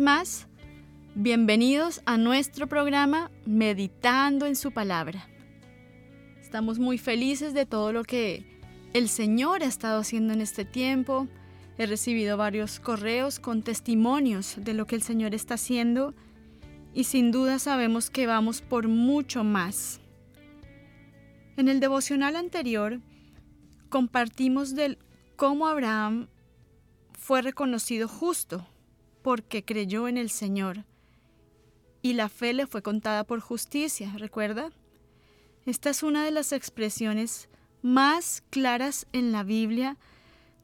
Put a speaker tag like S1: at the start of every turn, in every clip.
S1: Más, bienvenidos a nuestro programa Meditando en su palabra. Estamos muy felices de todo lo que el Señor ha estado haciendo en este tiempo. He recibido varios correos con testimonios de lo que el Señor está haciendo y sin duda sabemos que vamos por mucho más. En el devocional anterior compartimos del cómo Abraham fue reconocido justo porque creyó en el Señor y la fe le fue contada por justicia, ¿recuerda? Esta es una de las expresiones más claras en la Biblia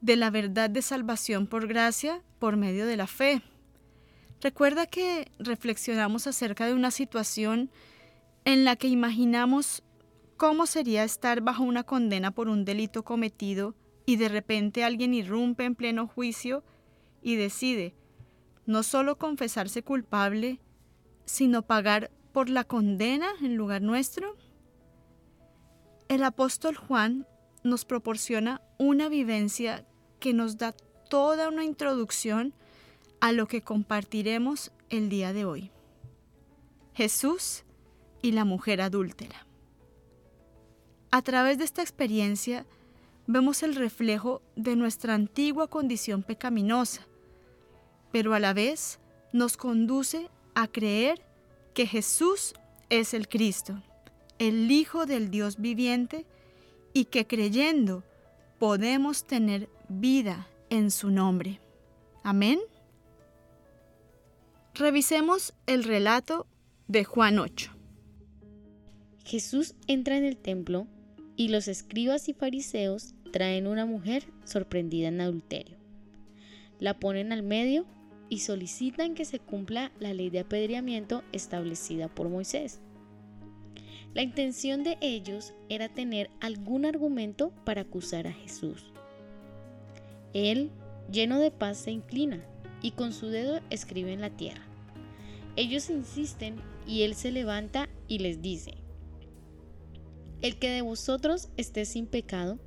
S1: de la verdad de salvación por gracia por medio de la fe. Recuerda que reflexionamos acerca de una situación en la que imaginamos cómo sería estar bajo una condena por un delito cometido y de repente alguien irrumpe en pleno juicio y decide no solo confesarse culpable, sino pagar por la condena en lugar nuestro? El apóstol Juan nos proporciona una vivencia que nos da toda una introducción a lo que compartiremos el día de hoy. Jesús y la mujer adúltera. A través de esta experiencia vemos el reflejo de nuestra antigua condición pecaminosa, pero a la vez nos conduce a creer que Jesús es el Cristo, el Hijo del Dios viviente, y que creyendo podemos tener vida en su nombre. Amén. Revisemos el relato de Juan 8.
S2: Jesús entra en el templo y los escribas y fariseos traen una mujer sorprendida en adulterio. La ponen al medio y solicitan que se cumpla la ley de apedreamiento establecida por Moisés. La intención de ellos era tener algún argumento para acusar a Jesús. Él, lleno de paz, se inclina y con su dedo escribe en la tierra. Ellos insisten y él se levanta y les dice, El que de vosotros esté sin pecado,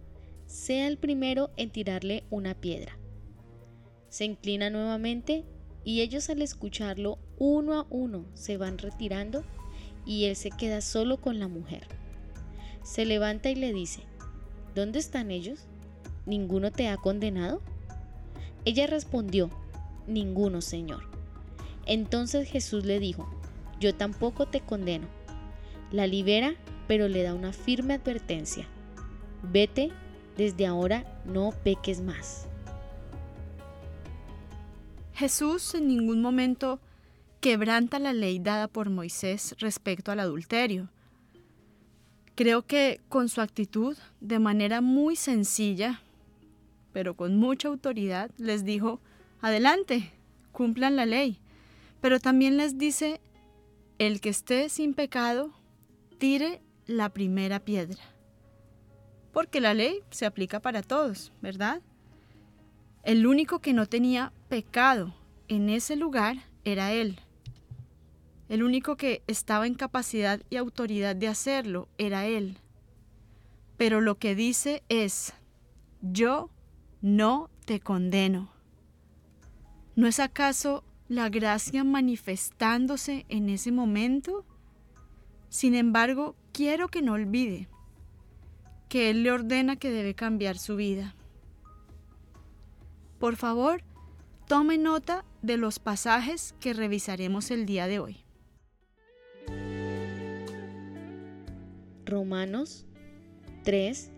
S2: sea el primero en tirarle una piedra. Se inclina nuevamente y ellos al escucharlo uno a uno se van retirando y él se queda solo con la mujer. Se levanta y le dice, ¿Dónde están ellos? ¿Ninguno te ha condenado? Ella respondió, Ninguno, Señor. Entonces Jesús le dijo, Yo tampoco te condeno. La libera, pero le da una firme advertencia. Vete, desde ahora no peques más.
S1: Jesús en ningún momento quebranta la ley dada por Moisés respecto al adulterio. Creo que con su actitud, de manera muy sencilla, pero con mucha autoridad, les dijo, adelante, cumplan la ley. Pero también les dice, el que esté sin pecado, tire la primera piedra. Porque la ley se aplica para todos, ¿verdad? El único que no tenía pecado en ese lugar era él. El único que estaba en capacidad y autoridad de hacerlo era él. Pero lo que dice es, yo no te condeno. ¿No es acaso la gracia manifestándose en ese momento? Sin embargo, quiero que no olvide que Él le ordena que debe cambiar su vida. Por favor, tome nota de los pasajes que revisaremos el día de hoy.
S2: Romanos 3,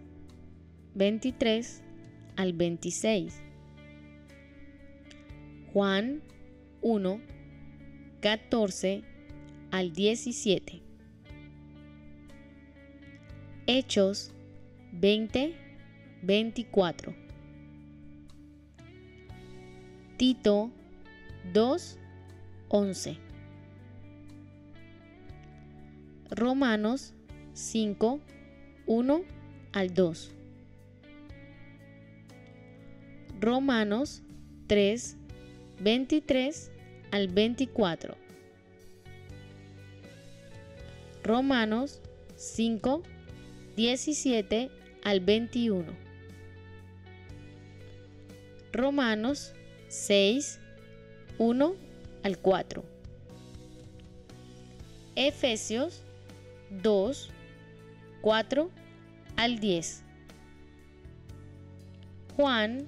S2: 23 al 26. Juan 1, 14 al 17. Hechos 20, 24. Tito 2, 11. Romanos 5, 1 al 2. Romanos 3, 23 al 24. Romanos 5, 17 al 21. Romanos 6, 1 al 4. Efesios 2, 4 al 10. Juan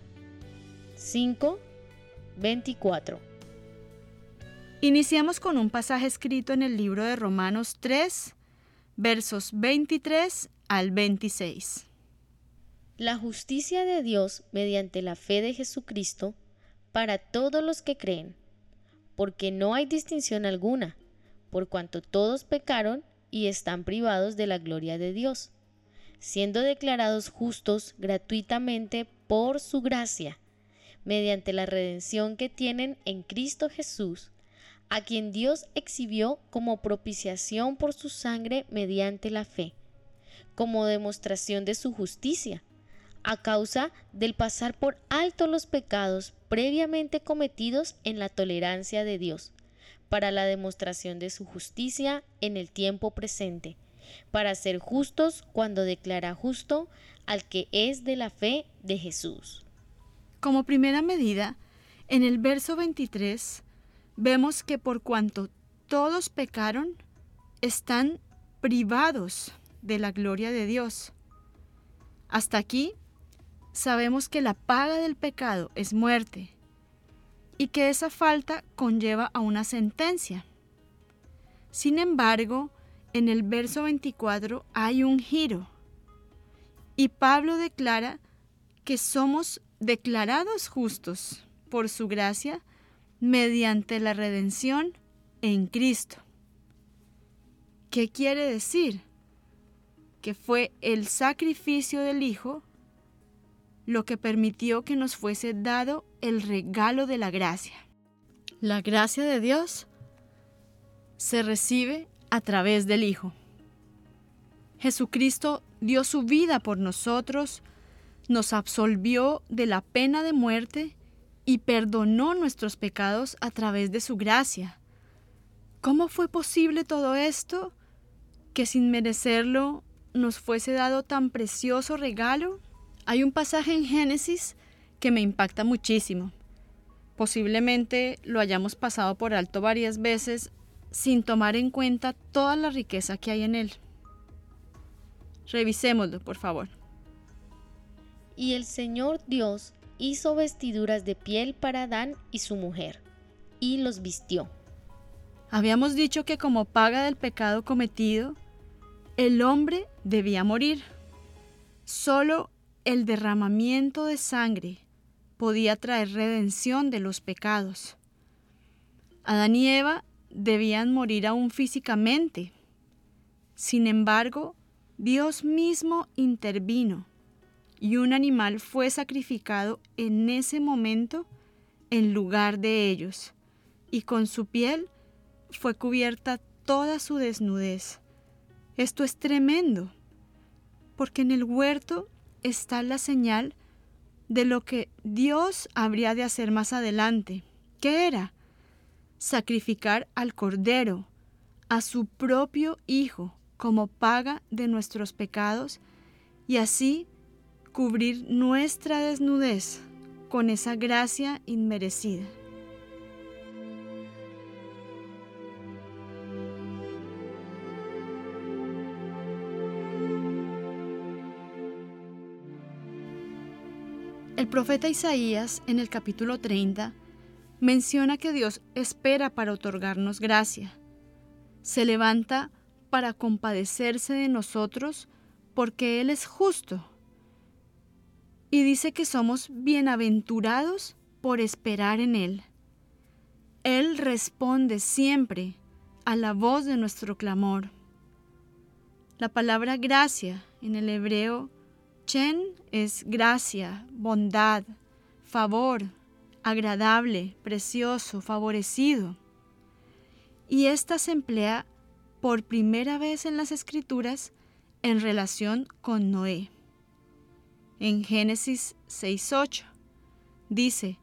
S2: 5, 24.
S1: Iniciamos con un pasaje escrito en el libro de Romanos 3, versos 23 al 26.
S2: La justicia de Dios mediante la fe de Jesucristo para todos los que creen, porque no hay distinción alguna, por cuanto todos pecaron y están privados de la gloria de Dios, siendo declarados justos gratuitamente por su gracia, mediante la redención que tienen en Cristo Jesús, a quien Dios exhibió como propiciación por su sangre mediante la fe, como demostración de su justicia, a causa del pasar por alto los pecados previamente cometidos en la tolerancia de Dios, para la demostración de su justicia en el tiempo presente, para ser justos cuando declara justo al que es de la fe de Jesús.
S1: Como primera medida, en el verso 23 vemos que por cuanto todos pecaron, están privados de la gloria de Dios. Hasta aquí sabemos que la paga del pecado es muerte y que esa falta conlleva a una sentencia. Sin embargo, en el verso 24 hay un giro y Pablo declara que somos declarados justos por su gracia mediante la redención en Cristo. ¿Qué quiere decir? Que fue el sacrificio del Hijo lo que permitió que nos fuese dado el regalo de la gracia. La gracia de Dios se recibe a través del Hijo. Jesucristo dio su vida por nosotros, nos absolvió de la pena de muerte y perdonó nuestros pecados a través de su gracia. ¿Cómo fue posible todo esto? Que sin merecerlo nos fuese dado tan precioso regalo. Hay un pasaje en Génesis que me impacta muchísimo. Posiblemente lo hayamos pasado por alto varias veces sin tomar en cuenta toda la riqueza que hay en él. Revisémoslo, por favor.
S2: Y el Señor Dios hizo vestiduras de piel para Adán y su mujer, y los vistió.
S1: Habíamos dicho que como paga del pecado cometido, el hombre debía morir. Solo el derramamiento de sangre podía traer redención de los pecados. Adán y Eva debían morir aún físicamente. Sin embargo, Dios mismo intervino y un animal fue sacrificado en ese momento en lugar de ellos, y con su piel fue cubierta toda su desnudez. Esto es tremendo, porque en el huerto está la señal de lo que Dios habría de hacer más adelante. ¿Qué era? Sacrificar al Cordero, a su propio Hijo, como paga de nuestros pecados, y así cubrir nuestra desnudez con esa gracia inmerecida. El profeta Isaías en el capítulo 30 menciona que Dios espera para otorgarnos gracia. Se levanta para compadecerse de nosotros porque Él es justo y dice que somos bienaventurados por esperar en Él. Él responde siempre a la voz de nuestro clamor. La palabra gracia en el hebreo chen es gracia, bondad, favor, agradable, precioso, favorecido. Y esta se emplea por primera vez en las escrituras en relación con Noé. En Génesis 6.8 dice,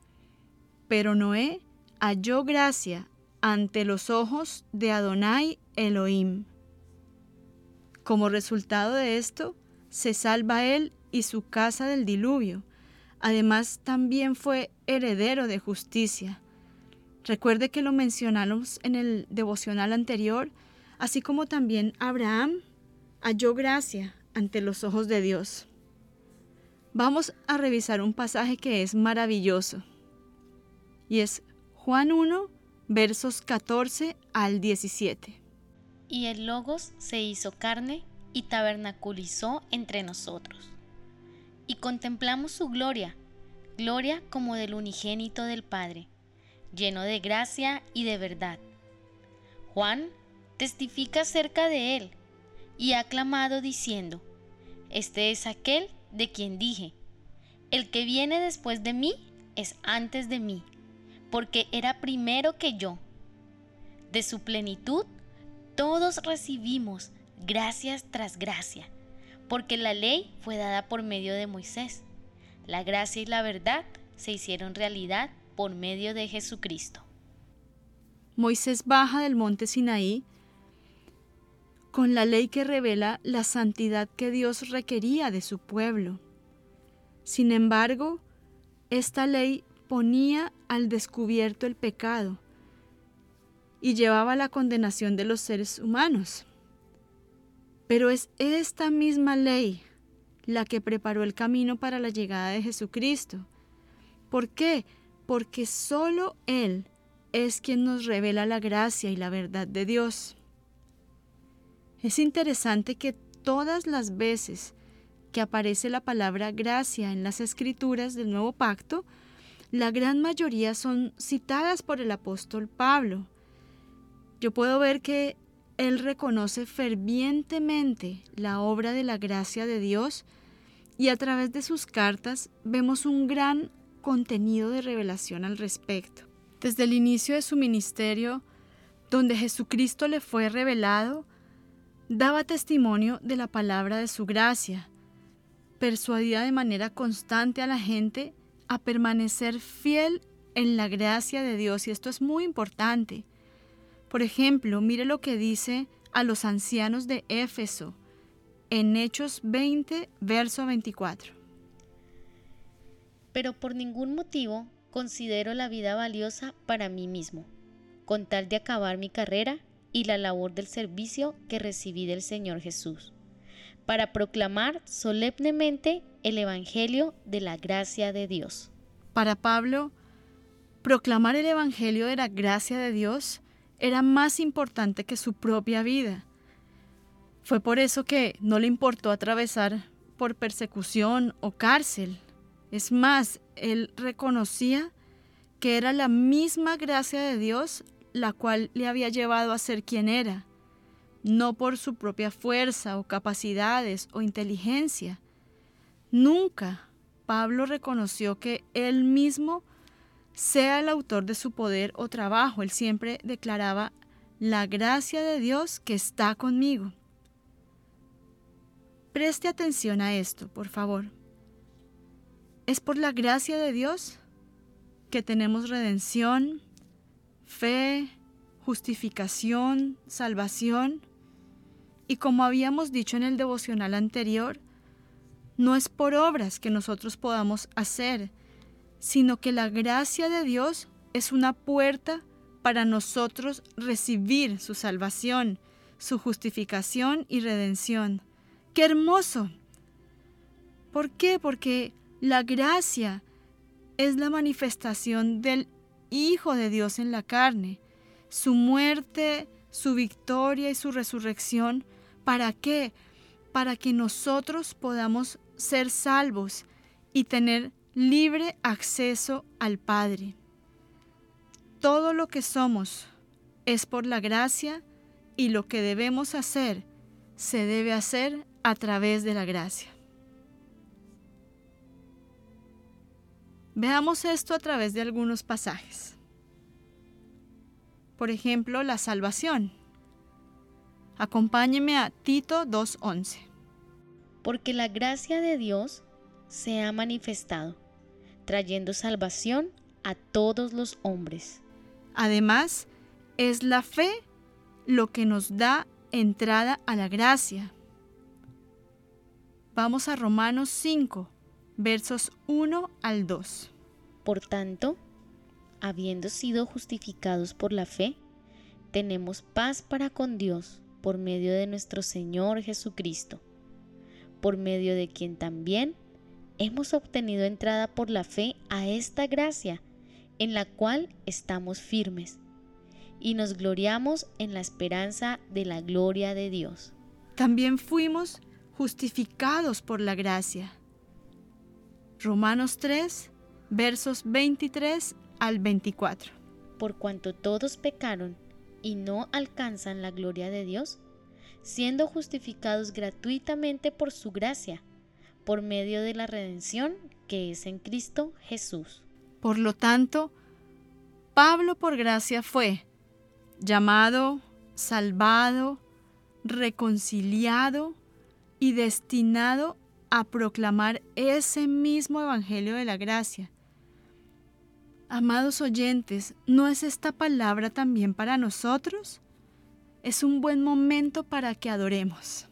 S1: pero Noé halló gracia ante los ojos de Adonai Elohim. Como resultado de esto, se salva él y su casa del diluvio. Además, también fue heredero de justicia. Recuerde que lo mencionamos en el devocional anterior, así como también Abraham halló gracia ante los ojos de Dios. Vamos a revisar un pasaje que es maravilloso y es Juan 1, versos 14 al 17.
S2: Y el Logos se hizo carne y tabernaculizó entre nosotros. Y contemplamos su gloria, gloria como del unigénito del Padre, lleno de gracia y de verdad. Juan testifica acerca de él y ha clamado diciendo, Este es aquel de quien dije, el que viene después de mí es antes de mí, porque era primero que yo. De su plenitud todos recibimos gracias tras gracia, porque la ley fue dada por medio de Moisés. La gracia y la verdad se hicieron realidad por medio de Jesucristo.
S1: Moisés baja del monte Sinaí con la ley que revela la santidad que Dios requería de su pueblo. Sin embargo, esta ley ponía al descubierto el pecado y llevaba la condenación de los seres humanos. Pero es esta misma ley la que preparó el camino para la llegada de Jesucristo. ¿Por qué? Porque solo Él es quien nos revela la gracia y la verdad de Dios. Es interesante que todas las veces que aparece la palabra gracia en las escrituras del nuevo pacto, la gran mayoría son citadas por el apóstol Pablo. Yo puedo ver que él reconoce fervientemente la obra de la gracia de Dios y a través de sus cartas vemos un gran contenido de revelación al respecto. Desde el inicio de su ministerio, donde Jesucristo le fue revelado, daba testimonio de la palabra de su gracia, persuadía de manera constante a la gente a permanecer fiel en la gracia de Dios y esto es muy importante. Por ejemplo, mire lo que dice a los ancianos de Éfeso en Hechos 20, verso 24.
S2: Pero por ningún motivo considero la vida valiosa para mí mismo, con tal de acabar mi carrera y la labor del servicio que recibí del Señor Jesús, para proclamar solemnemente el Evangelio de la gracia de Dios.
S1: Para Pablo, proclamar el Evangelio de la gracia de Dios era más importante que su propia vida. Fue por eso que no le importó atravesar por persecución o cárcel. Es más, él reconocía que era la misma gracia de Dios la cual le había llevado a ser quien era, no por su propia fuerza o capacidades o inteligencia. Nunca Pablo reconoció que él mismo sea el autor de su poder o trabajo. Él siempre declaraba la gracia de Dios que está conmigo. Preste atención a esto, por favor. Es por la gracia de Dios que tenemos redención, fe, justificación, salvación. Y como habíamos dicho en el devocional anterior, no es por obras que nosotros podamos hacer, sino que la gracia de Dios es una puerta para nosotros recibir su salvación, su justificación y redención. ¡Qué hermoso! ¿Por qué? Porque la gracia es la manifestación del Hijo de Dios en la carne. Su muerte, su victoria y su resurrección. ¿Para qué? Para que nosotros podamos ser salvos y tener libre acceso al Padre.
S3: todo lo que somos es por la gracia y lo que debemos hacer se debe hacer a través de la gracia. Veamos esto a través de algunos pasajes. Por ejemplo, la salvación. Acompáñeme a Tito 2.11.
S2: Porque la gracia de Dios se ha manifestado, trayendo salvación a todos los hombres.
S3: Además, es la fe lo que nos da entrada a la gracia. Vamos a Romanos 5, versos 1 al 2.
S2: Por tanto, habiendo sido justificados por la fe, tenemos paz para con Dios por medio de nuestro Señor Jesucristo, por medio de quien también hemos obtenido entrada por la fe a esta gracia, en la cual estamos firmes, y nos gloriamos en la esperanza de la gloria de Dios.
S3: También fuimos justificados por la gracia. Romanos 3, versos 23 al 24.
S2: Por cuanto todos pecaron y no alcanzan la gloria de Dios, siendo justificados gratuitamente por su gracia, por medio de la redención que es en Cristo Jesús.
S3: Por lo tanto, Pablo por gracia fue llamado, salvado, reconciliado y destinado a proclamar ese mismo Evangelio de la Gracia. Amados oyentes, ¿no es esta palabra también para nosotros? Es un buen momento para que adoremos.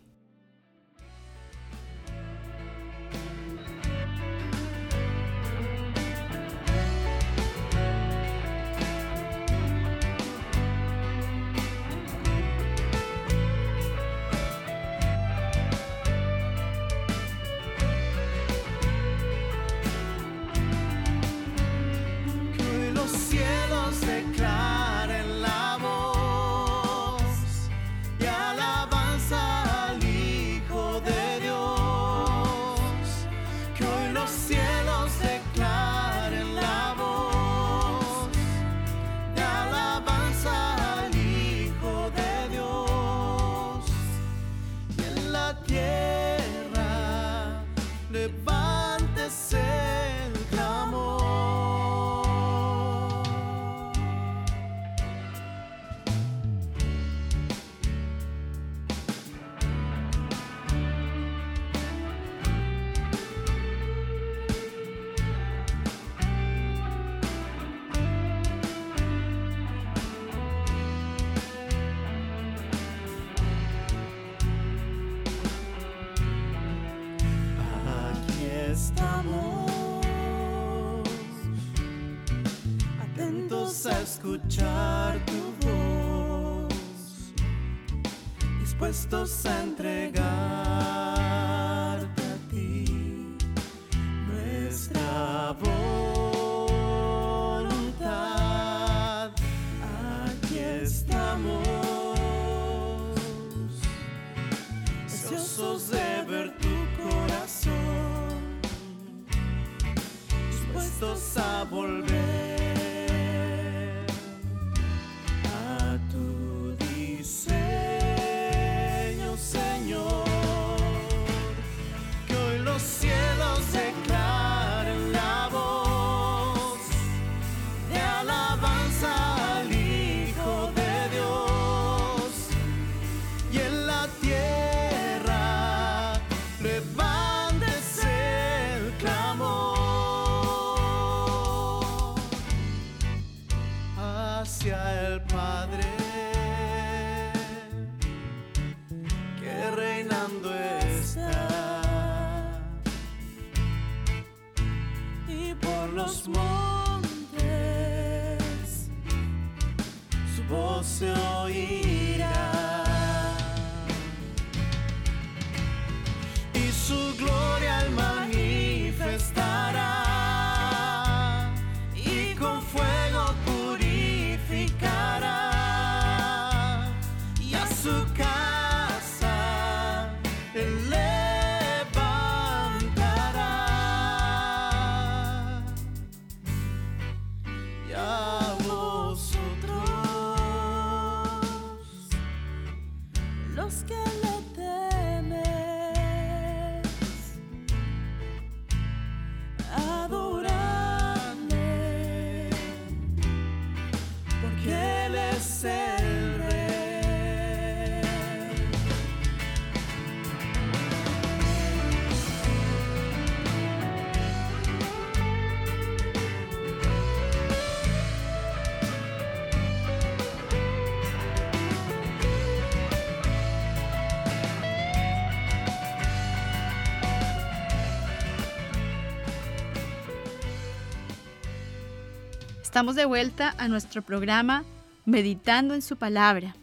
S4: Estamos de
S1: vuelta a nuestro programa Meditando en su palabra.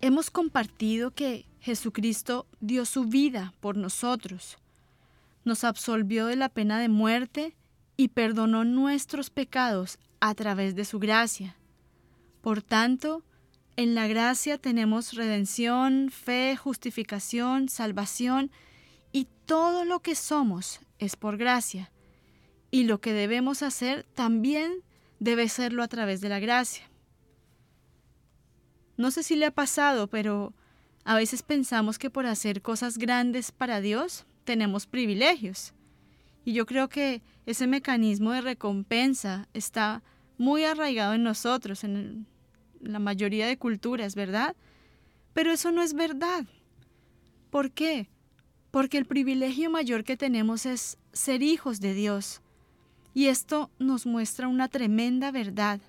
S1: Hemos compartido que Jesucristo dio su vida por nosotros, nos absolvió de la pena de muerte y perdonó nuestros pecados a través de su gracia. Por tanto, en la gracia tenemos redención, fe, justificación, salvación y todo lo que somos es por gracia. Y lo que debemos hacer también debe serlo a través de la gracia. No sé si le ha pasado, pero a veces pensamos que por hacer cosas grandes para Dios tenemos privilegios. Y yo creo que ese mecanismo de recompensa está muy arraigado en nosotros, en la mayoría de culturas, ¿verdad? Pero eso no es verdad. ¿Por qué? Porque el privilegio mayor que tenemos es ser hijos de Dios. Y esto nos muestra una tremenda verdad.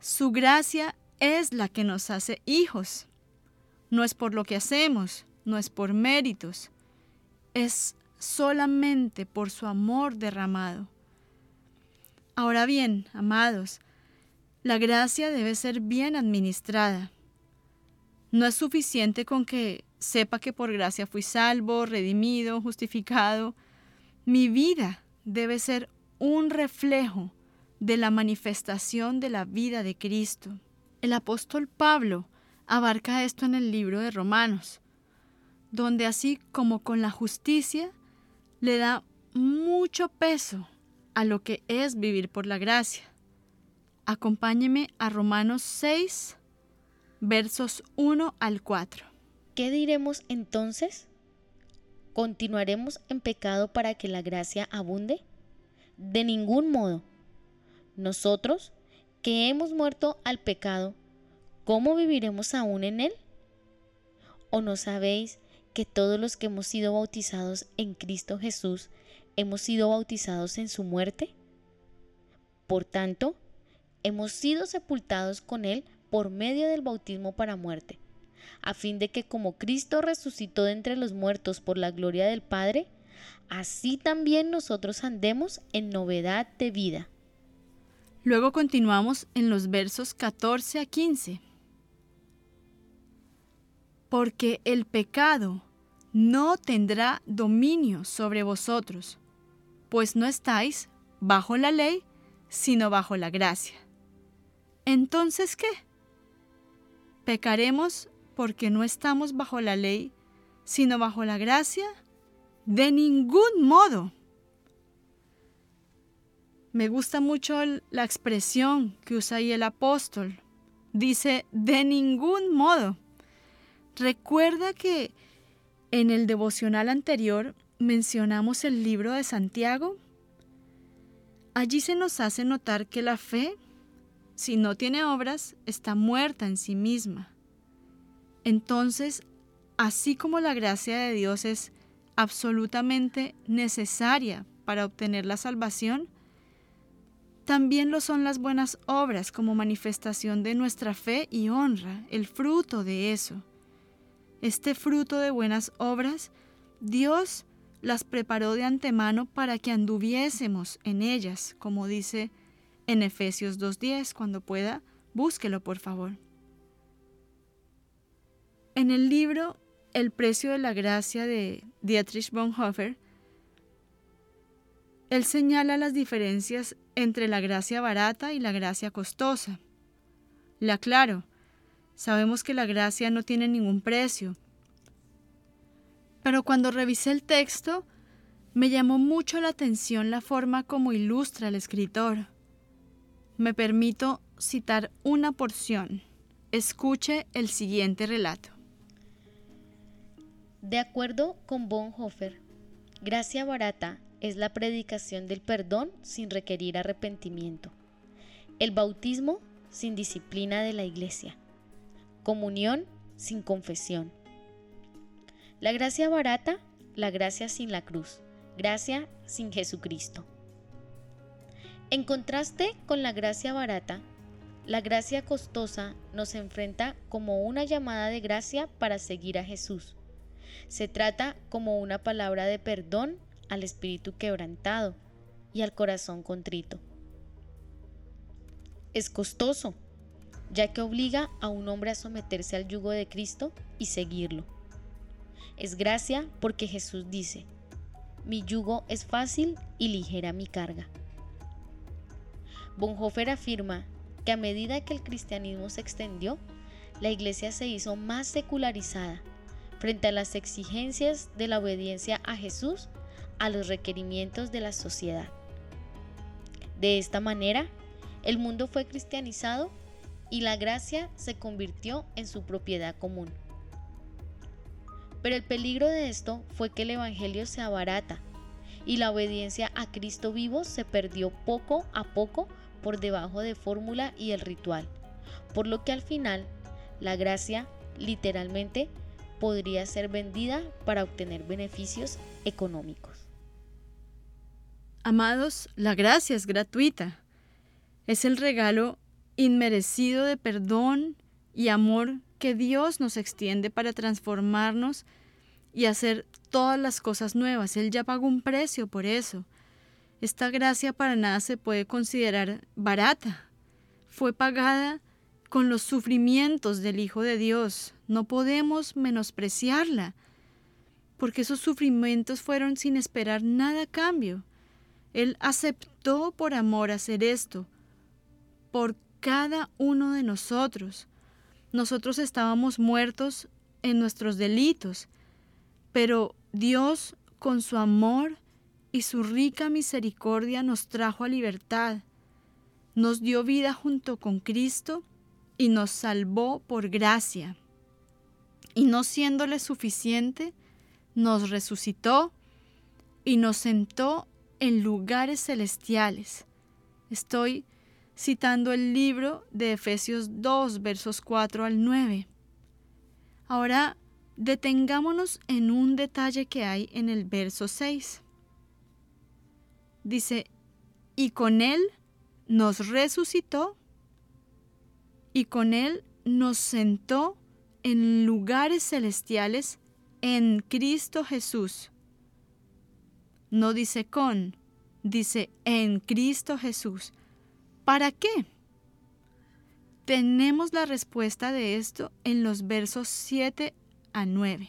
S1: Su gracia es la que nos hace hijos. No es por lo que hacemos, no es por méritos, es solamente por su amor derramado. Ahora bien, amados, la gracia debe ser bien administrada. No es suficiente con que sepa que por gracia fui salvo, redimido, justificado. Mi vida debe ser un reflejo de la manifestación de la vida de Cristo. El apóstol Pablo abarca esto en el libro de Romanos, donde así como con la justicia le da mucho peso a lo que es vivir por la gracia. Acompáñeme a Romanos 6, versos 1 al 4.
S2: ¿Qué diremos entonces? ¿Continuaremos en pecado para que la gracia abunde? De ningún modo. Nosotros, que hemos muerto al pecado, ¿cómo viviremos aún en él? ¿O no sabéis que todos los que hemos sido bautizados en Cristo Jesús hemos sido bautizados en su muerte? Por tanto, hemos sido sepultados con Él por medio del bautismo para muerte, a fin de que como Cristo resucitó de entre los muertos por la gloria del Padre, así también nosotros andemos en novedad de vida.
S1: Luego continuamos en los versos 14 a 15. Porque el pecado no tendrá dominio sobre vosotros, pues no estáis bajo la ley, sino bajo la gracia. Entonces, ¿qué? ¿Pecaremos porque no estamos bajo la ley, sino bajo la gracia? De ningún modo. Me gusta mucho la expresión que usa ahí el apóstol. Dice, de ningún modo. Recuerda que en el devocional anterior mencionamos el libro de Santiago. Allí se nos hace notar que la fe, si no tiene obras, está muerta en sí misma. Entonces, así como la gracia de Dios es absolutamente necesaria para obtener la salvación, también lo son las buenas obras como manifestación de nuestra fe y honra, el fruto de eso. Este fruto de buenas obras, Dios las preparó de antemano para que anduviésemos en ellas, como dice en Efesios 2.10, cuando pueda, búsquelo por favor. En el libro El precio de la gracia de Dietrich Bonhoeffer, él señala las diferencias entre la gracia barata y la gracia costosa. La aclaro, Sabemos que la gracia no tiene ningún precio. Pero cuando revisé el texto, me llamó mucho la atención la forma como ilustra el escritor. Me permito citar una porción. Escuche el siguiente relato.
S2: De acuerdo con Bonhoeffer, gracia barata es la predicación del perdón sin requerir arrepentimiento, el bautismo sin disciplina de la iglesia, comunión sin confesión. La gracia barata, la gracia sin la cruz, gracia sin Jesucristo. En contraste con la gracia barata, la gracia costosa nos enfrenta como una llamada de gracia para seguir a Jesús. Se trata como una palabra de perdón al espíritu quebrantado y al corazón contrito. es costoso, ya que obliga a un hombre a someterse al yugo de Cristo y seguirlo. Es gracia porque Jesús dice, mi yugo es fácil y ligera mi carga. Bonhoeffer afirma que a medida que el cristianismo se extendió, la iglesia se hizo más secularizada frente a las exigencias de la obediencia a Jesús a los requerimientos de la sociedad. De esta manera, el mundo fue cristianizado y la gracia se convirtió en su propiedad común. Pero el peligro de esto fue que el Evangelio se abarata y la obediencia a Cristo vivo se perdió poco a poco por debajo de fórmula y el ritual, por lo que al final la gracia literalmente podría ser vendida para obtener beneficios económicos.
S1: Amados, la gracia es gratuita. Es el regalo inmerecido de perdón y amor que Dios nos extiende para transformarnos y hacer todas las cosas nuevas. Él ya pagó un precio por eso. Esta gracia para nada se puede considerar barata. Fue pagada con los sufrimientos del Hijo de Dios. No podemos menospreciarla, porque esos sufrimientos fueron sin esperar nada a cambio. Él aceptó por amor hacer esto, por cada uno de nosotros. Nosotros estábamos muertos en nuestros delitos, pero Dios, con su amor y su rica misericordia, nos trajo a libertad, nos dio vida junto con Cristo y nos salvó por gracia. Y no siéndole suficiente, nos resucitó y nos sentó en lugares celestiales. Estoy citando el libro de Efesios 2, versos 4 al 9. Ahora detengámonos en un detalle que hay en el verso 6. Dice, y con él nos resucitó y con él nos sentó en lugares celestiales en Cristo Jesús. No dice con, dice en Cristo Jesús. ¿Para qué? Tenemos la respuesta de esto en los versos 7 a 9.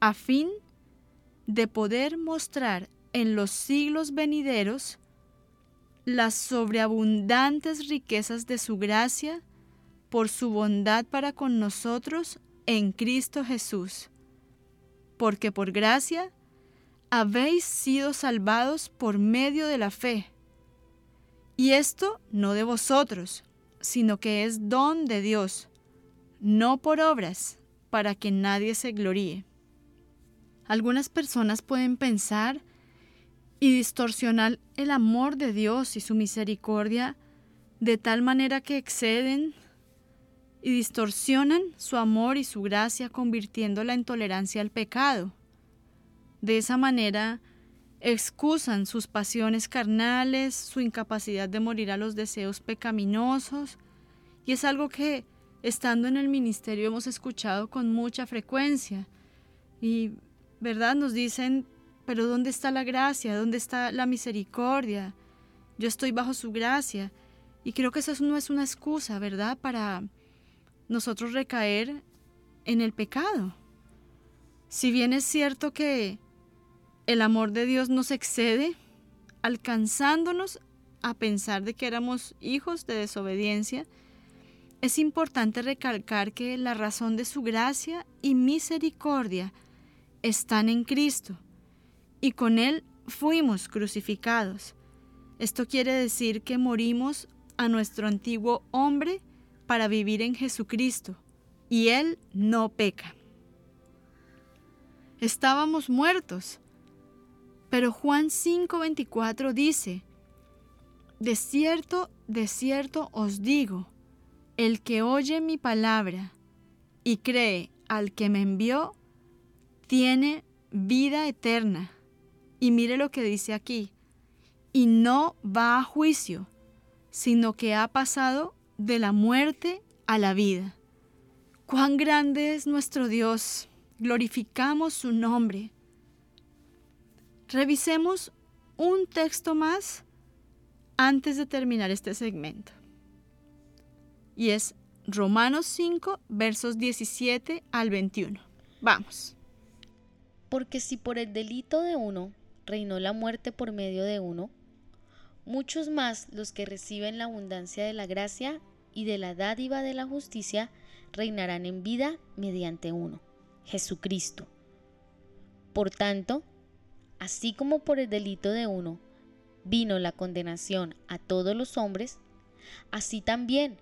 S1: A fin de poder mostrar en los siglos venideros las sobreabundantes riquezas de su gracia por su bondad para con nosotros en Cristo Jesús. Porque por gracia habéis sido salvados por medio de la fe. Y esto no de vosotros, sino que es don de Dios, no por obras, para que nadie se gloríe. Algunas personas pueden pensar y distorsionar el amor de Dios y su misericordia de tal manera que exceden y distorsionan su amor y su gracia convirtiéndola en tolerancia al pecado. De esa manera excusan sus pasiones carnales, su incapacidad de morir a los deseos pecaminosos, y es algo que estando en el ministerio hemos escuchado con mucha frecuencia. Y, ¿verdad? Nos dicen, pero ¿dónde está la gracia? ¿Dónde está la misericordia? Yo estoy bajo su gracia. Y creo que eso no es una excusa, ¿verdad? Para nosotros recaer en el pecado. Si bien es cierto que el amor de Dios nos excede, alcanzándonos a pensar de que éramos hijos de desobediencia, es importante recalcar que la razón de su gracia y misericordia están en Cristo y con Él fuimos crucificados. Esto quiere decir que morimos a nuestro antiguo hombre para vivir en Jesucristo, y Él no peca. Estábamos muertos, pero Juan 5:24 dice, De cierto, de cierto os digo, el que oye mi palabra y cree al que me envió, tiene vida eterna y mire lo que dice aquí. Y no va a juicio, sino que ha pasado de la muerte a la vida. Cuán grande es nuestro Dios. Glorificamos su nombre. Revisemos un texto más antes de terminar este segmento. Y es Romanos 5, versos 17 al 21. Vamos.
S2: Porque si por el delito de uno reinó la muerte por medio de uno, muchos más los que reciben la abundancia de la gracia y de la dádiva de la justicia reinarán en vida mediante uno, Jesucristo. Por tanto, así como por el delito de uno vino la condenación a todos los hombres, así también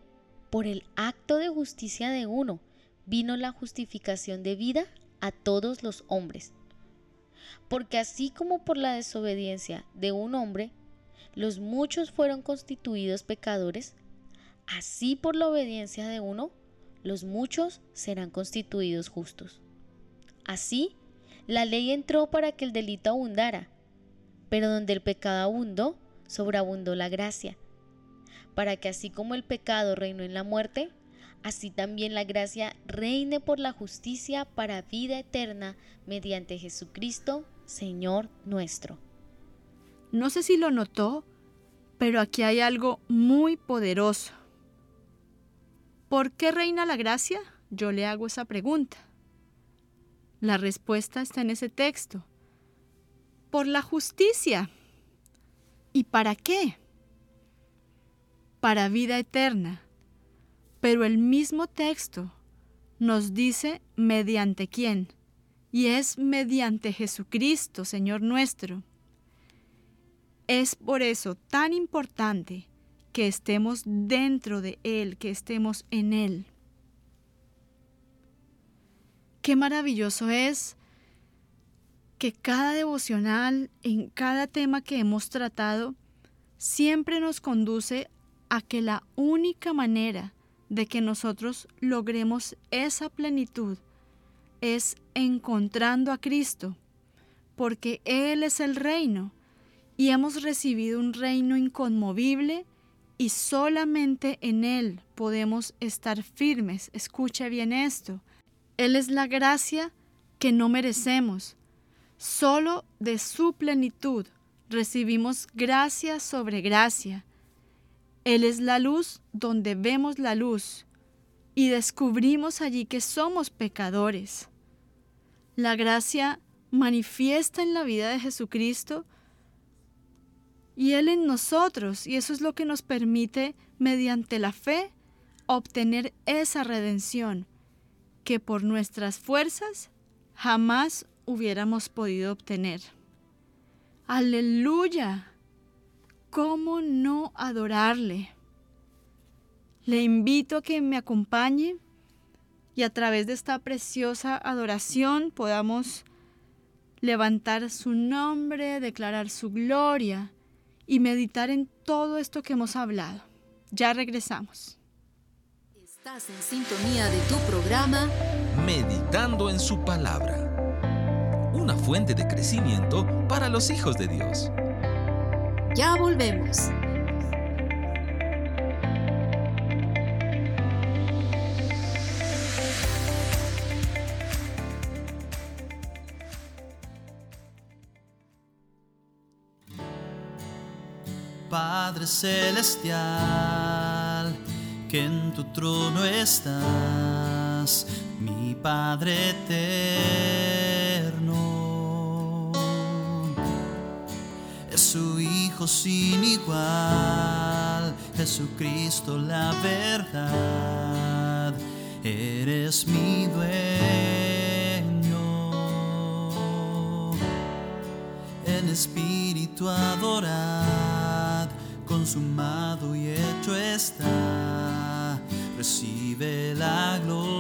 S2: por el acto de justicia de uno vino la justificación de vida a todos los hombres. Porque así como por la desobediencia de un hombre, los muchos fueron constituidos pecadores, así por la obediencia de uno, los muchos serán constituidos justos. Así, la ley entró para que el delito abundara, pero donde el pecado abundó, sobreabundó la gracia, para que así como el pecado reinó en la muerte, así también la gracia reine por la justicia para vida eterna mediante Jesucristo, Señor nuestro.
S1: No sé si lo notó, pero aquí hay algo muy poderoso. ¿Por qué reina la gracia? Yo le hago esa pregunta. La respuesta está en ese texto. Por la justicia. ¿Y para qué? Para vida eterna. Pero el mismo texto nos dice mediante quién. Y es mediante Jesucristo, Señor nuestro. Es por eso tan importante que estemos dentro de Él, que estemos en Él. Qué maravilloso es que cada devocional, en cada tema que hemos tratado, siempre nos conduce a que la única manera de que nosotros logremos esa plenitud es encontrando a Cristo, porque Él es el reino y hemos recibido un reino inconmovible y solamente en Él podemos estar firmes. Escuche bien esto. Él es la gracia que no merecemos. Solo de su plenitud recibimos gracia sobre gracia. Él es la luz donde vemos la luz y descubrimos allí que somos pecadores. La gracia manifiesta en la vida de Jesucristo y Él en nosotros, y eso es lo que nos permite, mediante la fe, obtener esa redención que por nuestras fuerzas jamás hubiéramos podido obtener. Aleluya. ¿Cómo no adorarle? Le invito a que me acompañe y a través de esta preciosa adoración podamos levantar su nombre, declarar su gloria y meditar en todo esto que hemos hablado. Ya regresamos.
S5: Estás en sintonía de tu programa
S6: Meditando en su palabra. Una fuente de crecimiento para los hijos de Dios.
S5: Ya volvemos.
S7: Padre celestial, que en tu trono estás, mi Padre eterno. Es su Hijo sin igual, Jesucristo la verdad, eres mi dueño en espíritu adorad, consumado y hecho está, recibe la gloria.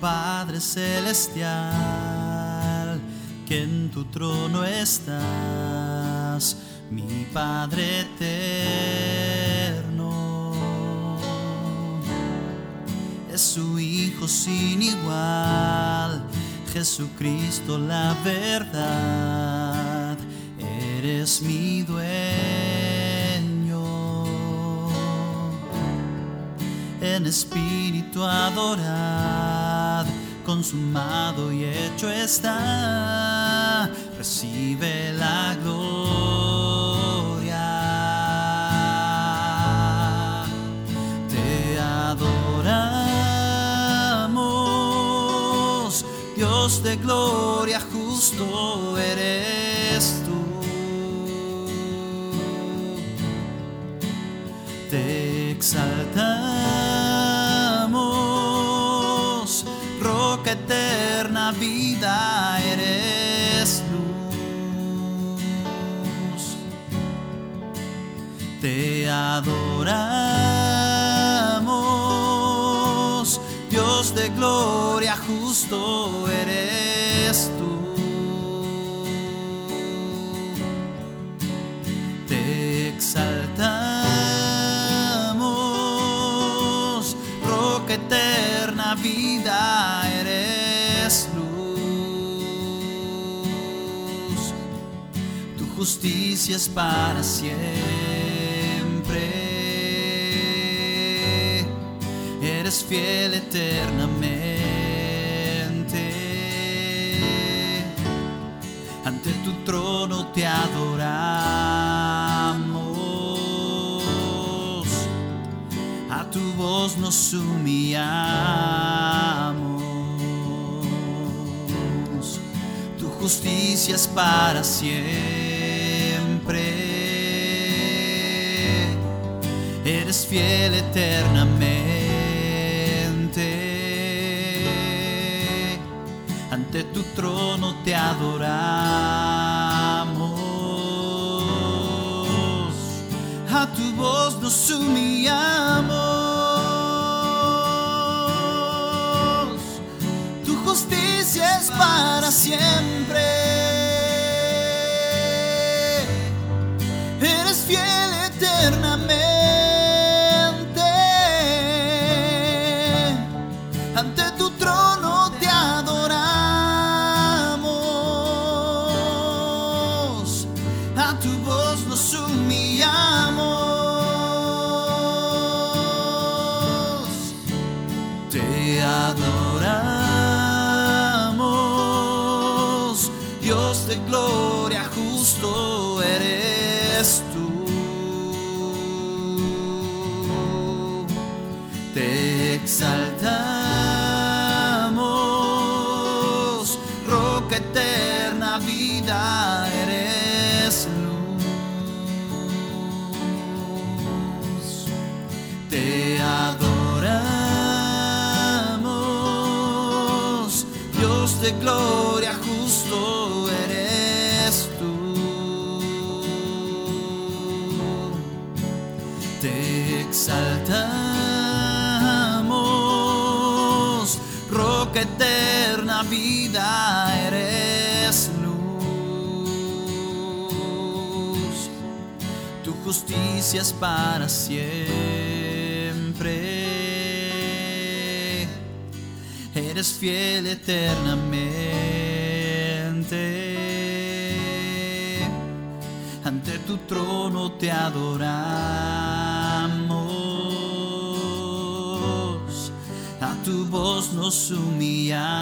S7: Padre celestial, tu trono estás, mi Padre eterno. Es su Hijo sin igual, Jesucristo la verdad, eres mi dueño. En espíritu adorad, consumado y hecho está, recibe la gloria. Te adoramos, Dios de gloria, justo eres tú. Te exaltamos, adoramos, Dios de gloria, justo eres tú. Te exaltamos, roca eterna, vida eres luz. Tu justicia es para siempre. Eres fiel eternamente. Ante tu trono te adoramos. A tu voz nos humillamos. Tu justicia es para siempre. Eres fiel eternamente. Tu trono te adoramos. A tu voz nos humillamos. Tu justicia es para siempre. Gloria, justo eres tú. Te exaltamos, roca eterna, vida eres luz. Tu justicia es para siempre. Eres fiel eternamente. Ante tu trono te adoramos. A tu voz nos humillamos.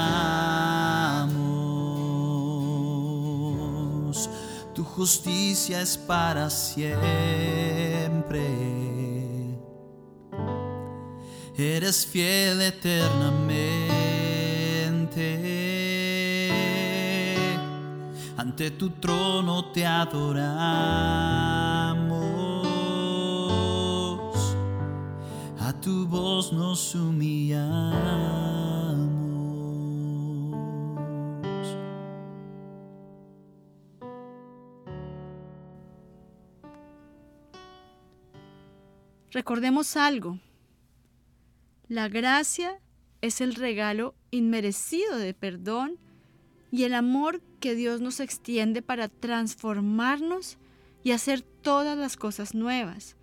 S7: Tu justicia es para siempre. Eres fiel eternamente. Ante tu trono te adoramos. A tu voz nos humillamos.
S1: Recordemos algo. La gracia es el regalo inmerecido de perdón y el amor que Dios nos extiende para transformarnos y hacer todas las cosas nuevas.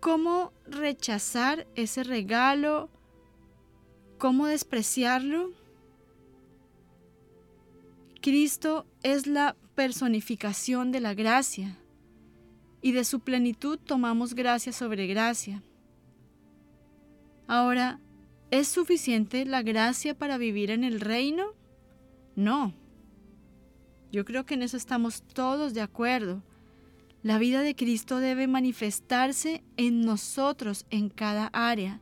S1: ¿Cómo rechazar ese regalo? ¿Cómo despreciarlo? Cristo es la personificación de la gracia y de su plenitud tomamos gracia sobre gracia. Ahora, ¿es suficiente la gracia para vivir en el reino? No. Yo creo que en eso estamos todos de acuerdo. La vida de Cristo debe manifestarse en nosotros en cada área.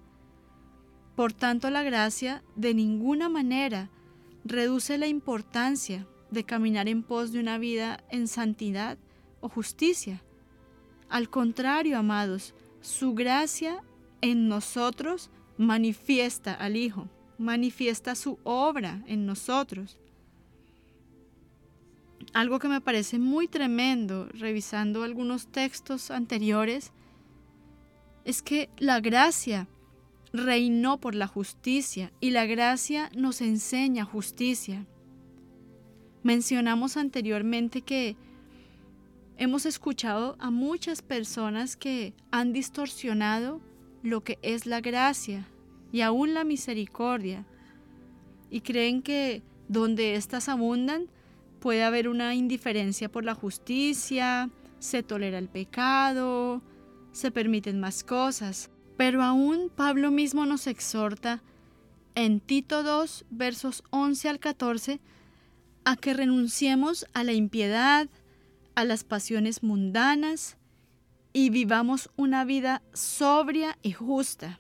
S1: Por tanto, la gracia de ninguna manera reduce la importancia de caminar en pos de una vida en santidad o justicia. Al contrario, amados, su gracia en nosotros manifiesta al Hijo, manifiesta su obra en nosotros. Algo que me parece muy tremendo, revisando algunos textos anteriores, es que la gracia reinó por la justicia y la gracia nos enseña justicia. Mencionamos anteriormente que hemos escuchado a muchas personas que han distorsionado lo que es la gracia y aún la misericordia y creen que donde éstas abundan puede haber una indiferencia por la justicia, se tolera el pecado, se permiten más cosas. Pero aún Pablo mismo nos exhorta en Tito 2, versos 11 al 14, a que renunciemos a la impiedad, a las pasiones mundanas y vivamos una vida sobria y justa.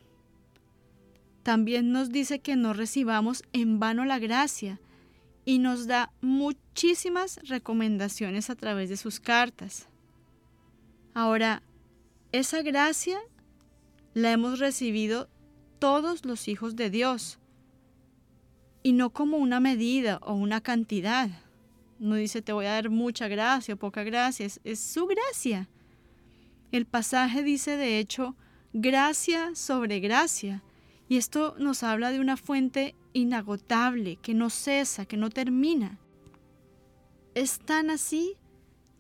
S1: También nos dice que no recibamos en vano la gracia y nos da muchísimas recomendaciones a través de sus cartas. Ahora, esa gracia la hemos recibido todos los hijos de Dios y no como una medida o una cantidad. No dice te voy a dar mucha gracia o poca gracia, es, su gracia. El pasaje dice de hecho gracia sobre gracia y esto nos habla de una fuente inagotable que no cesa, que no termina. Es tan así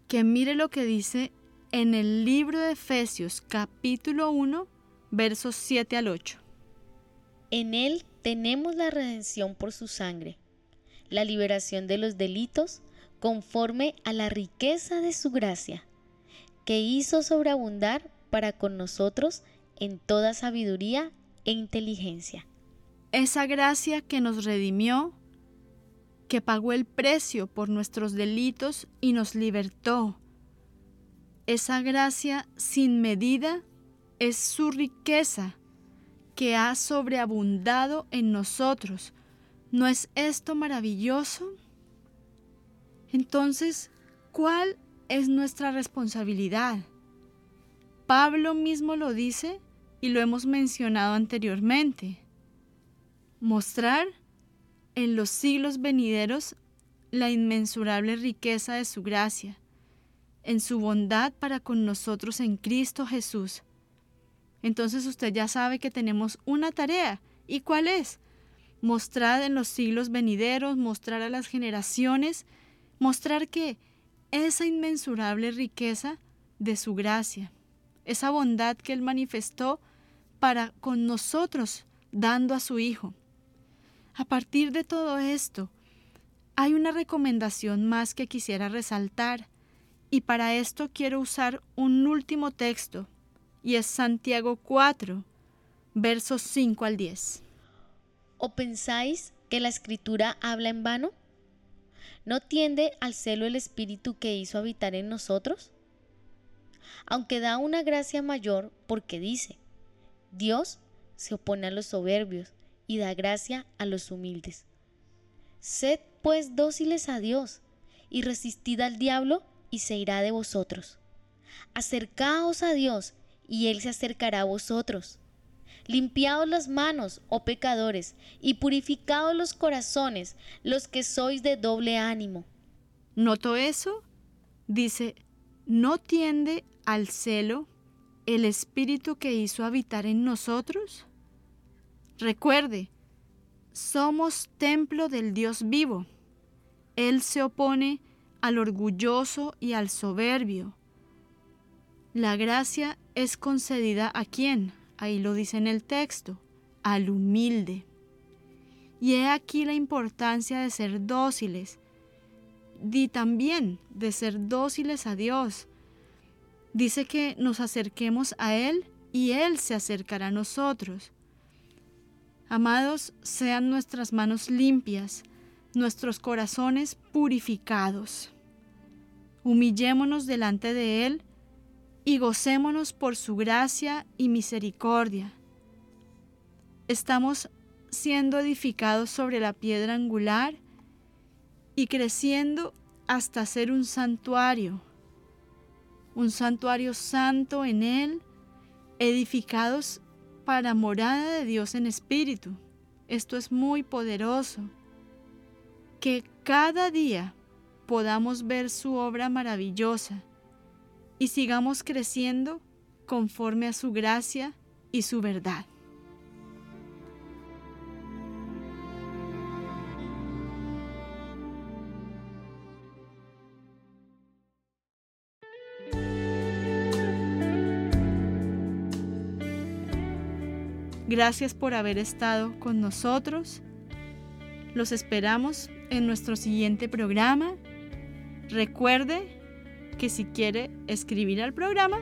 S1: que mire lo que dice en el libro de Efesios capítulo 1 versos 7 al 8.
S2: En él tenemos la redención por su sangre, la liberación de los delitos conforme a la riqueza de su gracia, que hizo sobreabundar para con nosotros en toda sabiduría e inteligencia.
S1: Esa gracia que nos redimió, que pagó el precio por nuestros delitos y nos libertó. Esa gracia sin medida es su riqueza que ha sobreabundado en nosotros. ¿No es esto maravilloso? Entonces, ¿cuál es nuestra responsabilidad? Pablo mismo lo dice y lo hemos mencionado anteriormente. Mostrar en los siglos venideros la inmensurable riqueza de su gracia, en su bondad para con nosotros en Cristo Jesús entonces usted ya sabe que tenemos una tarea. ¿Y cuál es? Mostrar en los siglos venideros, mostrar a las generaciones, mostrar que esa inmensurable riqueza de su gracia, esa bondad que Él manifestó para con nosotros, dando a su Hijo. A partir de todo esto, hay una recomendación más que quisiera resaltar, y para esto quiero usar un último texto y es Santiago 4, versos 5 al 10.
S2: ¿O pensáis que la escritura habla en vano? ¿No tiende al celo el Espíritu que hizo habitar en nosotros? Aunque da una gracia mayor porque dice, Dios se opone a los soberbios y da gracia a los humildes. Sed pues dóciles a Dios y resistid al diablo y se irá de vosotros. Acercaos a Dios y Él se acercará a vosotros. Limpiaos las manos, oh pecadores, y purificaos los corazones, los que sois de doble ánimo.
S1: ¿Noto eso? Dice, ¿no tiende al celo el espíritu que hizo habitar en nosotros? Recuerde, somos templo del Dios vivo. Él se opone al orgulloso y al soberbio. La gracia es concedida a quién? Ahí lo dice en el texto, al humilde. Y he aquí la importancia de ser dóciles. di también de ser dóciles a Dios. Dice que nos acerquemos a Él y Él se acercará a nosotros. Amados, sean nuestras manos limpias, nuestros corazones purificados. Humillémonos delante de Él y gocémonos por su gracia y misericordia. Estamos siendo edificados sobre la piedra angular y creciendo hasta ser un santuario, un santuario santo en Él, edificados para morada de Dios en espíritu. Esto es muy poderoso. Que cada día podamos ver su obra maravillosa y sigamos creciendo conforme a su gracia y su verdad. Gracias por haber estado con nosotros. Los esperamos en nuestro siguiente programa. Recuerde que si quiere escribir al programa,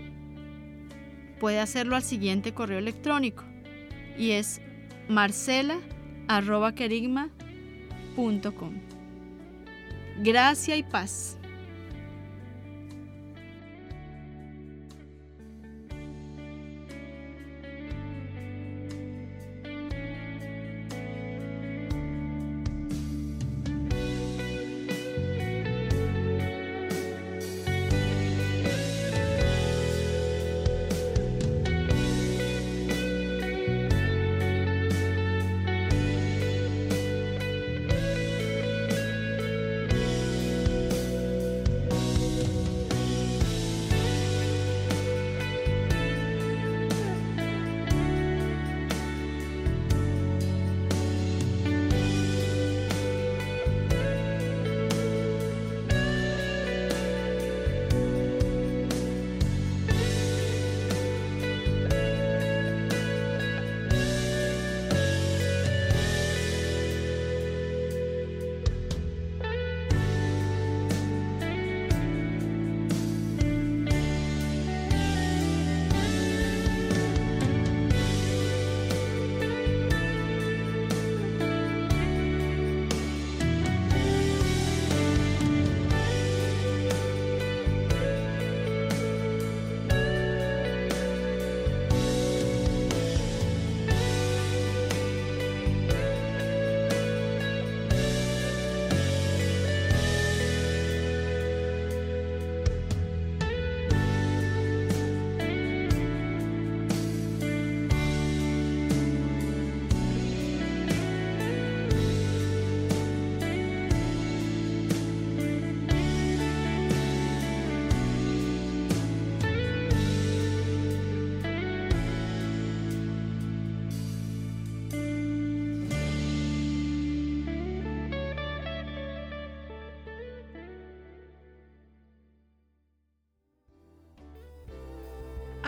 S1: puede hacerlo al siguiente correo electrónico y es marcela.querigma.com. Gracia y paz.